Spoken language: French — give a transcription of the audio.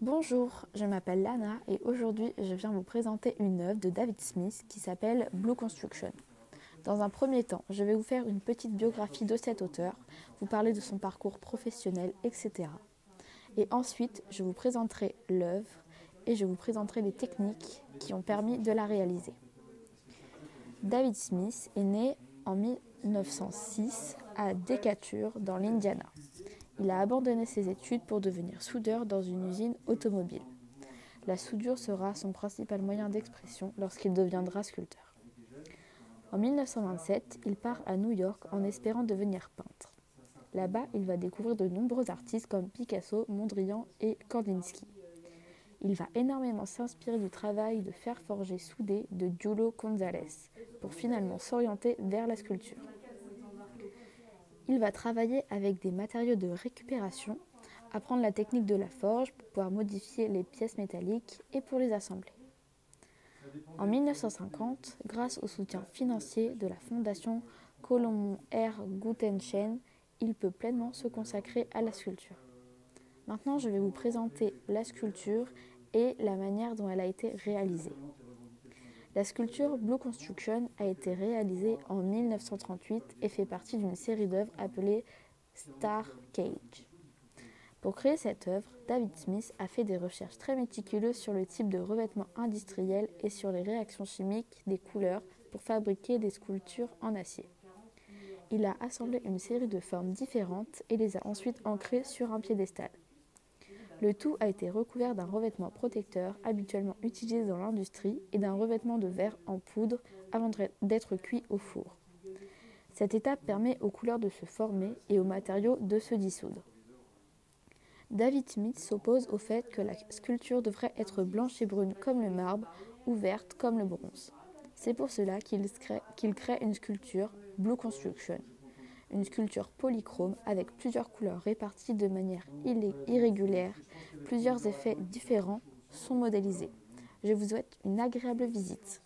Bonjour, je m'appelle Lana et aujourd'hui je viens vous présenter une œuvre de David Smith qui s'appelle Blue Construction. Dans un premier temps, je vais vous faire une petite biographie de cet auteur, vous parler de son parcours professionnel, etc. Et ensuite, je vous présenterai l'œuvre et je vous présenterai les techniques qui ont permis de la réaliser. David Smith est né en 1906 à Decatur, dans l'Indiana. Il a abandonné ses études pour devenir soudeur dans une usine automobile. La soudure sera son principal moyen d'expression lorsqu'il deviendra sculpteur. En 1927, il part à New York en espérant devenir peintre. Là-bas, il va découvrir de nombreux artistes comme Picasso, Mondrian et Kandinsky. Il va énormément s'inspirer du travail de fer forgé soudé de Giulio Gonzalez pour finalement s'orienter vers la sculpture. Il va travailler avec des matériaux de récupération, apprendre la technique de la forge pour pouvoir modifier les pièces métalliques et pour les assembler. En 1950, grâce au soutien financier de la fondation Colomb R. Gutenschen, il peut pleinement se consacrer à la sculpture. Maintenant, je vais vous présenter la sculpture et la manière dont elle a été réalisée. La sculpture Blue Construction a été réalisée en 1938 et fait partie d'une série d'œuvres appelée Star Cage. Pour créer cette œuvre, David Smith a fait des recherches très méticuleuses sur le type de revêtement industriel et sur les réactions chimiques des couleurs pour fabriquer des sculptures en acier. Il a assemblé une série de formes différentes et les a ensuite ancrées sur un piédestal. Le tout a été recouvert d'un revêtement protecteur habituellement utilisé dans l'industrie et d'un revêtement de verre en poudre avant d'être cuit au four. Cette étape permet aux couleurs de se former et aux matériaux de se dissoudre. David Smith s'oppose au fait que la sculpture devrait être blanche et brune comme le marbre ou verte comme le bronze. C'est pour cela qu'il crée, une sculpture Blue Construction une sculpture polychrome avec plusieurs couleurs réparties de manière irrégulière. Plusieurs effets différents sont modélisés. Je vous souhaite une agréable visite.